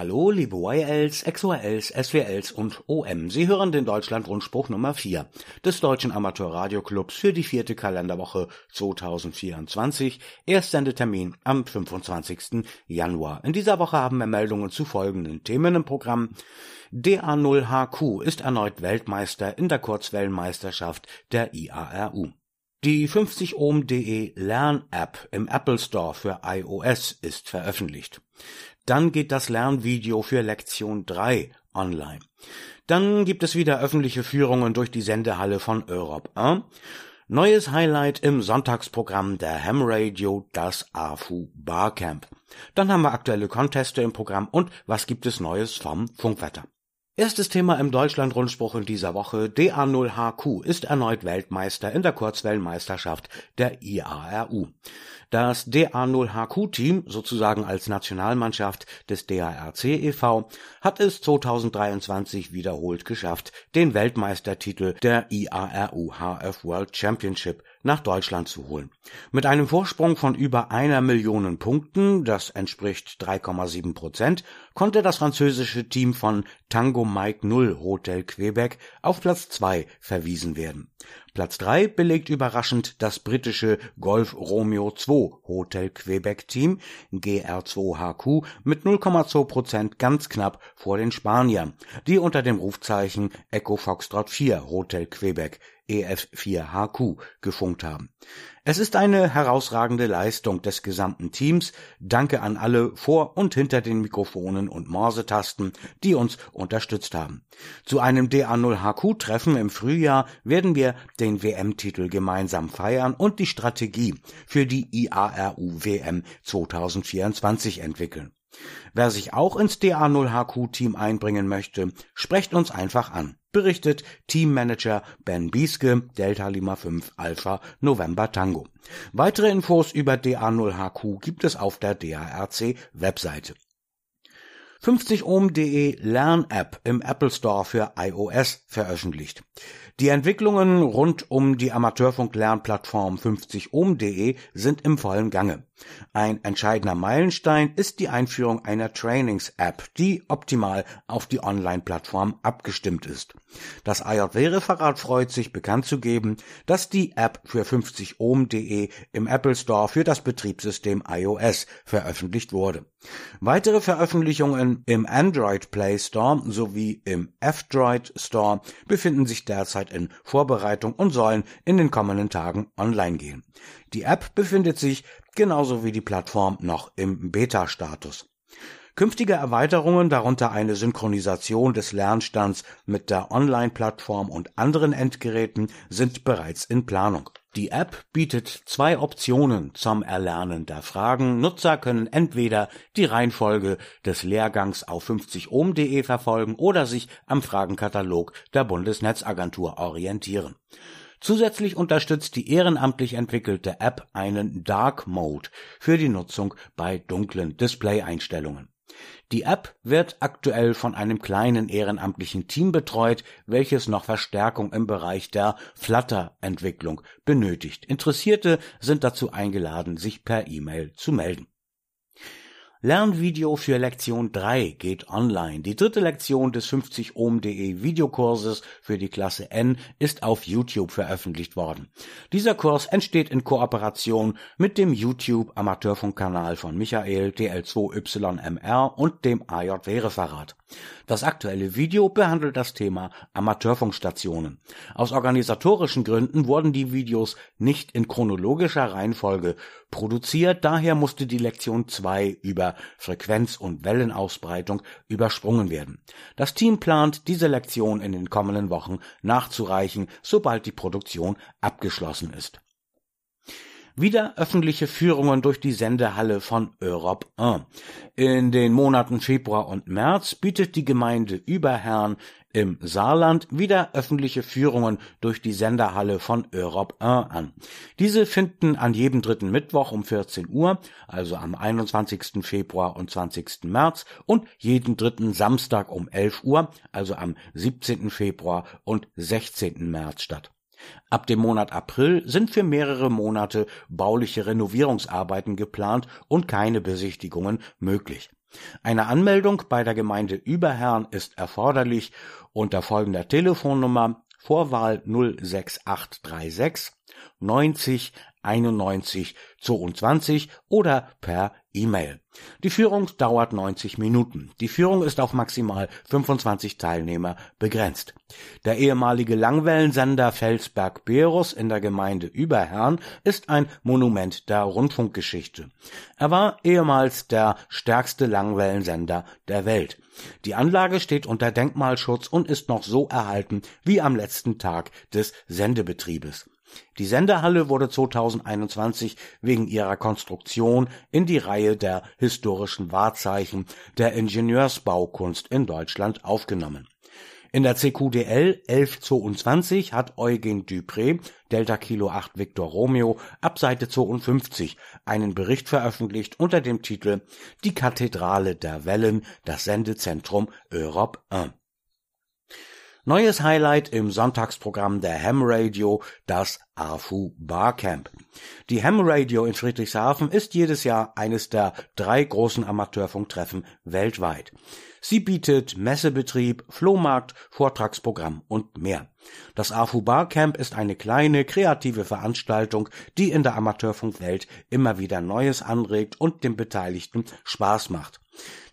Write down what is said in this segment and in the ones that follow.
Hallo, liebe YLs, XOLs, SWLs und OM. Sie hören den Deutschlandrundspruch Nummer 4 des Deutschen Amateurradioclubs für die vierte Kalenderwoche 2024. Erstsendetermin am 25. Januar. In dieser Woche haben wir Meldungen zu folgenden Themen im Programm. DA0HQ ist erneut Weltmeister in der Kurzwellenmeisterschaft der IARU. Die 50 Ohm.de Lern-App im Apple Store für iOS ist veröffentlicht. Dann geht das Lernvideo für Lektion 3 online. Dann gibt es wieder öffentliche Führungen durch die Sendehalle von Europe 1. Neues Highlight im Sonntagsprogramm der Ham Radio, das AFU Barcamp. Dann haben wir aktuelle Conteste im Programm und was gibt es Neues vom Funkwetter. Erstes Thema im Deutschlandrundspruch in dieser Woche. DA0HQ ist erneut Weltmeister in der Kurzwellenmeisterschaft der IARU. Das DA0HQ-Team, sozusagen als Nationalmannschaft des DARC e.V., hat es 2023 wiederholt geschafft, den Weltmeistertitel der IARU HF World Championship nach Deutschland zu holen. Mit einem Vorsprung von über einer Million Punkten, das entspricht 3,7 Prozent, konnte das französische Team von Tango Mike Null Hotel Quebec auf Platz 2 verwiesen werden. Platz 3 belegt überraschend das britische Golf Romeo 2 Hotel Quebec Team GR2HQ mit 0,2 Prozent ganz knapp vor den Spaniern, die unter dem Rufzeichen Echo Foxtrot 4 Hotel Quebec EF4HQ gefunkt haben. Es ist eine herausragende Leistung des gesamten Teams. Danke an alle vor und hinter den Mikrofonen und Morsetasten, die uns unterstützt haben. Zu einem DA0HQ-Treffen im Frühjahr werden wir den WM-Titel gemeinsam feiern und die Strategie für die IARU WM 2024 entwickeln. Wer sich auch ins DA0HQ-Team einbringen möchte, sprecht uns einfach an berichtet Teammanager Ben Bieske, Delta Lima 5 Alpha November Tango. Weitere Infos über DA0HQ gibt es auf der DARC Webseite. 50ohm.de Lern-App im Apple Store für iOS veröffentlicht. Die Entwicklungen rund um die Amateurfunk-Lernplattform 50ohm.de sind im vollen Gange. Ein entscheidender Meilenstein ist die Einführung einer Trainings-App, die optimal auf die Online-Plattform abgestimmt ist. Das IJW-Referat freut sich bekannt zu geben, dass die App für 50ohm.de im Apple Store für das Betriebssystem iOS veröffentlicht wurde. Weitere Veröffentlichungen im Android Play Store sowie im F-Droid Store befinden sich derzeit in Vorbereitung und sollen in den kommenden Tagen online gehen. Die App befindet sich genauso wie die Plattform noch im Beta-Status. Künftige Erweiterungen, darunter eine Synchronisation des Lernstands mit der Online-Plattform und anderen Endgeräten, sind bereits in Planung. Die App bietet zwei Optionen zum Erlernen der Fragen. Nutzer können entweder die Reihenfolge des Lehrgangs auf 50ohm.de verfolgen oder sich am Fragenkatalog der Bundesnetzagentur orientieren. Zusätzlich unterstützt die ehrenamtlich entwickelte App einen Dark Mode für die Nutzung bei dunklen Display-Einstellungen. Die App wird aktuell von einem kleinen ehrenamtlichen Team betreut, welches noch Verstärkung im Bereich der Flutter-Entwicklung benötigt. Interessierte sind dazu eingeladen, sich per E-Mail zu melden. Lernvideo für Lektion 3 geht online. Die dritte Lektion des 50ohm.de Videokurses für die Klasse N ist auf YouTube veröffentlicht worden. Dieser Kurs entsteht in Kooperation mit dem YouTube Amateurfunkkanal von Michael DL2YMR und dem AJW-Referat. Das aktuelle Video behandelt das Thema Amateurfunkstationen. Aus organisatorischen Gründen wurden die Videos nicht in chronologischer Reihenfolge produziert, daher musste die Lektion 2 über Frequenz- und Wellenausbreitung übersprungen werden. Das Team plant, diese Lektion in den kommenden Wochen nachzureichen, sobald die Produktion abgeschlossen ist wieder öffentliche Führungen durch die Sendehalle von Europe 1. In den Monaten Februar und März bietet die Gemeinde Überherrn im Saarland wieder öffentliche Führungen durch die Senderhalle von Europe 1 an. Diese finden an jedem dritten Mittwoch um 14 Uhr, also am 21. Februar und 20. März und jeden dritten Samstag um 11 Uhr, also am 17. Februar und 16. März statt. Ab dem Monat April sind für mehrere Monate bauliche Renovierungsarbeiten geplant und keine Besichtigungen möglich. Eine Anmeldung bei der Gemeinde Überherrn ist erforderlich unter folgender Telefonnummer Vorwahl 06836 90 91 22 oder per E-Mail. Die Führung dauert 90 Minuten. Die Führung ist auf maximal 25 Teilnehmer begrenzt. Der ehemalige Langwellensender Felsberg-Berus in der Gemeinde Überherrn ist ein Monument der Rundfunkgeschichte. Er war ehemals der stärkste Langwellensender der Welt. Die Anlage steht unter Denkmalschutz und ist noch so erhalten wie am letzten Tag des Sendebetriebes. Die Sendehalle wurde 2021 wegen ihrer Konstruktion in die Reihe der historischen Wahrzeichen der Ingenieursbaukunst in Deutschland aufgenommen. In der CQDL 1122 hat Eugen Dupré, Delta Kilo 8 Victor Romeo, ab Seite 52 einen Bericht veröffentlicht unter dem Titel Die Kathedrale der Wellen, das Sendezentrum Europe 1. Neues Highlight im Sonntagsprogramm der Ham Radio, das AFU Barcamp. Die Ham Radio in Friedrichshafen ist jedes Jahr eines der drei großen Amateurfunktreffen weltweit. Sie bietet Messebetrieb, Flohmarkt, Vortragsprogramm und mehr. Das AFU Barcamp ist eine kleine, kreative Veranstaltung, die in der Amateurfunkwelt immer wieder Neues anregt und den Beteiligten Spaß macht.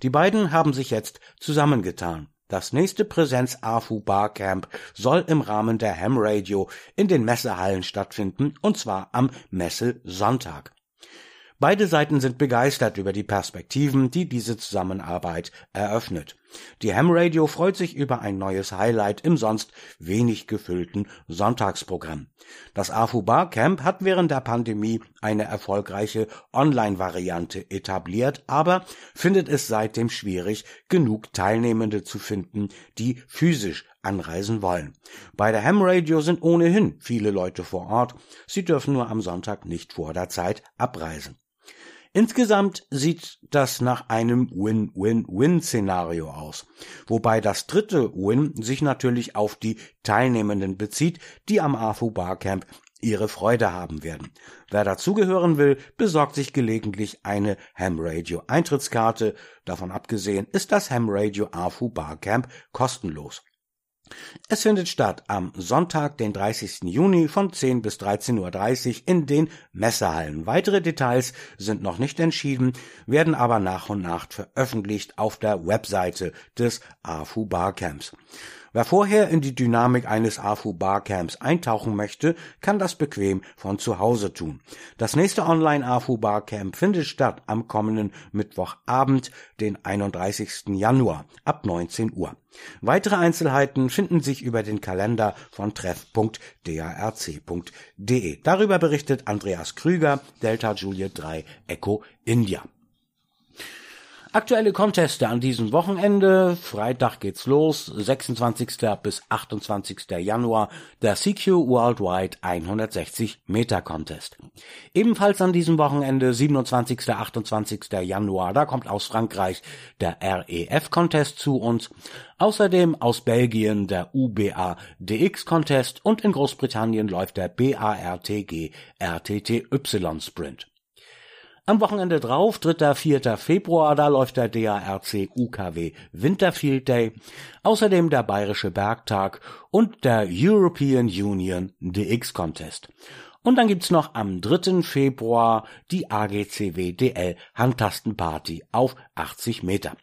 Die beiden haben sich jetzt zusammengetan. Das nächste Präsenz AFU Barcamp soll im Rahmen der Ham Radio in den Messehallen stattfinden und zwar am Messe-Sonntag. Beide Seiten sind begeistert über die Perspektiven, die diese Zusammenarbeit eröffnet. Die Ham Radio freut sich über ein neues Highlight im sonst wenig gefüllten Sonntagsprogramm. Das AFU Barcamp hat während der Pandemie eine erfolgreiche Online-Variante etabliert, aber findet es seitdem schwierig, genug Teilnehmende zu finden, die physisch anreisen wollen. Bei der Ham Radio sind ohnehin viele Leute vor Ort, sie dürfen nur am Sonntag nicht vor der Zeit abreisen. Insgesamt sieht das nach einem Win-Win-Win-Szenario aus, wobei das dritte Win sich natürlich auf die Teilnehmenden bezieht, die am AFU Barcamp ihre Freude haben werden. Wer dazugehören will, besorgt sich gelegentlich eine Ham Radio Eintrittskarte. Davon abgesehen ist das Ham Radio AFU Barcamp kostenlos. Es findet statt am Sonntag, den 30. Juni von 10 bis 13.30 Uhr in den Messehallen. Weitere Details sind noch nicht entschieden, werden aber nach und nach veröffentlicht auf der Webseite des AFU Barcamps. Wer vorher in die Dynamik eines AFU Barcamps eintauchen möchte, kann das bequem von zu Hause tun. Das nächste Online AFU Barcamp findet statt am kommenden Mittwochabend, den 31. Januar ab 19 Uhr. Weitere Einzelheiten finden sich über den Kalender von treff.darc.de. Darüber berichtet Andreas Krüger, Delta Juliet 3 Echo India. Aktuelle Conteste an diesem Wochenende. Freitag geht's los, 26. bis 28. Januar, der CQ Worldwide 160 Meter Contest. Ebenfalls an diesem Wochenende, 27. 28. Januar, da kommt aus Frankreich der REF Contest zu uns. Außerdem aus Belgien der UBA DX Contest und in Großbritannien läuft der BARTG RTTY Sprint. Am Wochenende drauf, 3. 4. Februar, da läuft der DARC UKW Winterfield Day, außerdem der Bayerische Bergtag und der European Union DX Contest. Und dann gibt's noch am 3. Februar die AGCW DL Handtastenparty auf 80 Meter.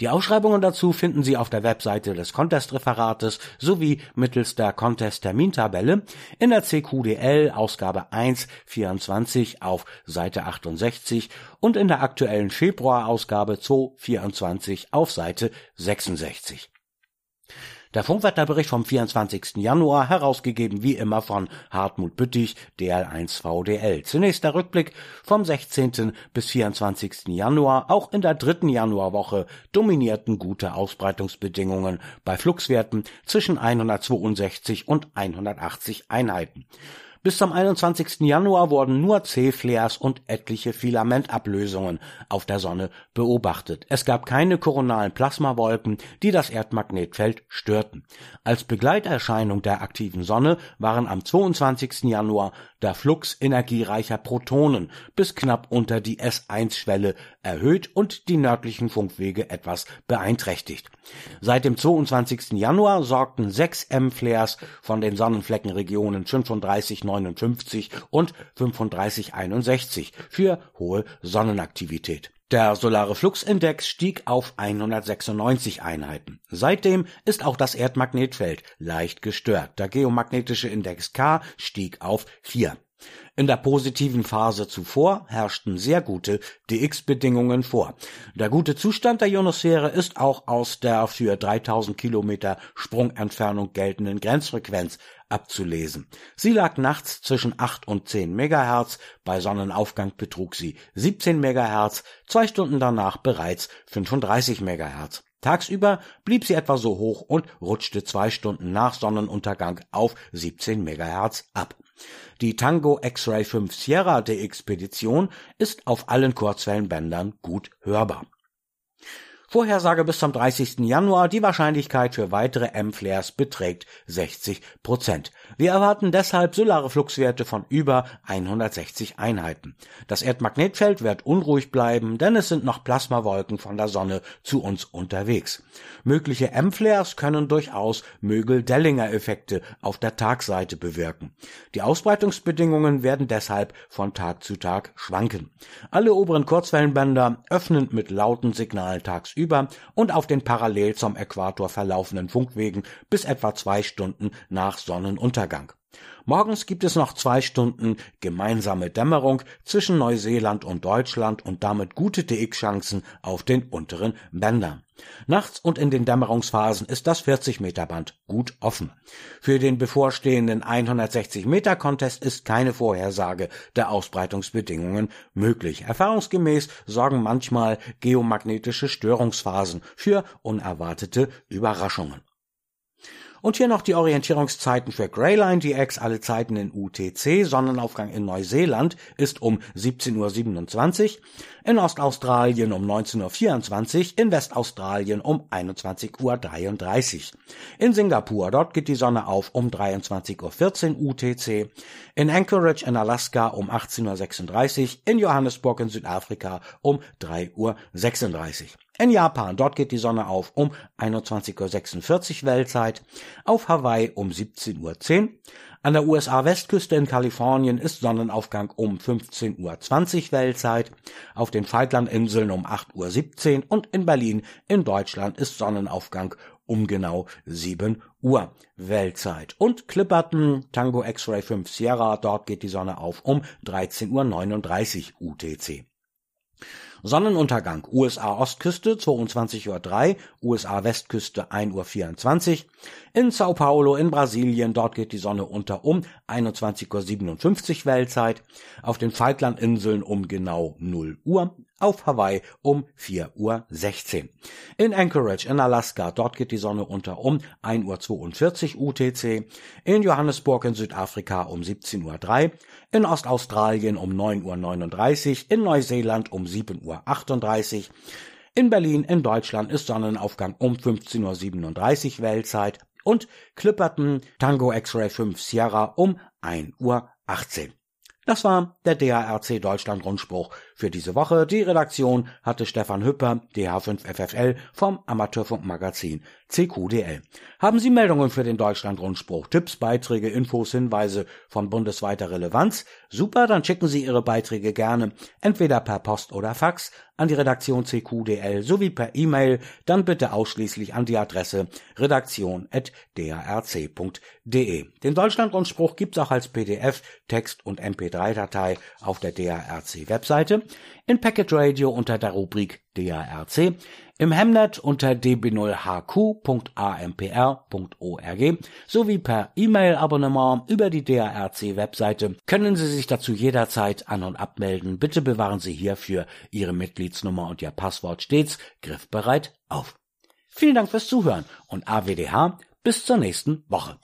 Die Ausschreibungen dazu finden Sie auf der Webseite des Contest-Referates sowie mittels der Contest-Termintabelle in der CQDL Ausgabe 1 24 auf Seite 68 und in der aktuellen Februarausgabe 2 24 auf Seite 66. Der Funkwetterbericht vom 24. Januar, herausgegeben wie immer von Hartmut Büttich, DL1VDL. Zunächst der Rückblick vom 16. bis 24. Januar. Auch in der dritten Januarwoche dominierten gute Ausbreitungsbedingungen bei Fluxwerten zwischen 162 und 180 Einheiten. Bis zum 21. Januar wurden nur C-Flares und etliche Filamentablösungen auf der Sonne beobachtet. Es gab keine koronalen Plasmawolken, die das Erdmagnetfeld störten. Als Begleiterscheinung der aktiven Sonne waren am 22. Januar der Flux energiereicher Protonen bis knapp unter die S1-Schwelle erhöht und die nördlichen Funkwege etwas beeinträchtigt. Seit dem 22. Januar sorgten sechs M-Flares von den Sonnenfleckenregionen 35 59 und 35 61 für hohe Sonnenaktivität. Der solare Fluxindex stieg auf 196 Einheiten. Seitdem ist auch das Erdmagnetfeld leicht gestört. Der geomagnetische Index K stieg auf 4. In der positiven Phase zuvor herrschten sehr gute dx-Bedingungen vor. Der gute Zustand der Ionosphäre ist auch aus der für 3000 Kilometer Sprungentfernung geltenden Grenzfrequenz abzulesen. Sie lag nachts zwischen 8 und 10 Megahertz, bei Sonnenaufgang betrug sie 17 Megahertz, zwei Stunden danach bereits 35 Megahertz. Tagsüber blieb sie etwa so hoch und rutschte zwei Stunden nach Sonnenuntergang auf 17 Megahertz ab. Die Tango X-Ray 5 Sierra der Expedition ist auf allen Kurzwellenbändern gut hörbar Vorhersage bis zum 30. Januar. Die Wahrscheinlichkeit für weitere M-Flares beträgt 60 Prozent. Wir erwarten deshalb solare Fluxwerte von über 160 Einheiten. Das Erdmagnetfeld wird unruhig bleiben, denn es sind noch Plasmawolken von der Sonne zu uns unterwegs. Mögliche M-Flares können durchaus Mögel-Dellinger-Effekte auf der Tagseite bewirken. Die Ausbreitungsbedingungen werden deshalb von Tag zu Tag schwanken. Alle oberen Kurzwellenbänder öffnen mit lauten Signalen tagsüber über und auf den parallel zum Äquator verlaufenden Funkwegen bis etwa zwei Stunden nach Sonnenuntergang. Morgens gibt es noch zwei Stunden gemeinsame Dämmerung zwischen Neuseeland und Deutschland und damit gute DX-Chancen auf den unteren Bändern. Nachts und in den Dämmerungsphasen ist das 40 Meter Band gut offen. Für den bevorstehenden 160 Meter Contest ist keine Vorhersage der Ausbreitungsbedingungen möglich. Erfahrungsgemäß sorgen manchmal geomagnetische Störungsphasen für unerwartete Überraschungen. Und hier noch die Orientierungszeiten für Greyline DX, alle Zeiten in UTC. Sonnenaufgang in Neuseeland ist um 17.27 Uhr, in Ostaustralien um 19.24 Uhr, in Westaustralien um 21.33 Uhr. In Singapur, dort geht die Sonne auf um 23.14 Uhr UTC, in Anchorage in Alaska um 18.36 Uhr, in Johannesburg in Südafrika um 3.36 Uhr. In Japan, dort geht die Sonne auf um 21.46 Uhr Weltzeit, auf Hawaii um 17.10 Uhr, an der USA-Westküste in Kalifornien ist Sonnenaufgang um 15.20 Uhr Weltzeit, auf den Falklandinseln um 8.17 Uhr und in Berlin in Deutschland ist Sonnenaufgang um genau 7 Uhr Weltzeit. Und Clipperton, Tango X-Ray 5 Sierra, dort geht die Sonne auf um 13.39 Uhr UTC. Sonnenuntergang USA Ostküste 22.03 Uhr, USA Westküste 1.24 Uhr. In Sao Paulo in Brasilien, dort geht die Sonne unter um 21.57 Uhr Weltzeit. Auf den Falklandinseln um genau 0 Uhr. Auf Hawaii um 4.16 Uhr. In Anchorage in Alaska, dort geht die Sonne unter um 1.42 Uhr UTC. In Johannesburg in Südafrika um 17.03 Uhr. In Ostaustralien um 9.39 Uhr. In Neuseeland um 7.38 Uhr. In Berlin in Deutschland ist Sonnenaufgang um 15.37 Uhr Weltzeit und Clipperton Tango X-Ray 5 Sierra um 1.18 Uhr. Das war der DARC Deutschland Rundspruch für diese Woche. Die Redaktion hatte Stefan Hüpper, DH5FFL vom Amateurfunkmagazin CQDL. Haben Sie Meldungen für den Deutschland Rundspruch, Tipps, Beiträge, Infos, Hinweise von bundesweiter Relevanz? Super, dann schicken Sie Ihre Beiträge gerne entweder per Post oder Fax an die Redaktion CQDL sowie per E-Mail, dann bitte ausschließlich an die Adresse redaktion.drc.de. Den Deutschlandrundspruch gibt's auch als PDF, Text und MP3-Datei auf der DRC-Webseite, in Packet Radio unter der Rubrik DRC, im Hemnet unter db0hq.ampr.org sowie per E-Mail-Abonnement über die DARC-Webseite können Sie sich dazu jederzeit an- und abmelden. Bitte bewahren Sie hierfür Ihre Mitgliedsnummer und Ihr Passwort stets griffbereit auf. Vielen Dank fürs Zuhören und AWDH bis zur nächsten Woche.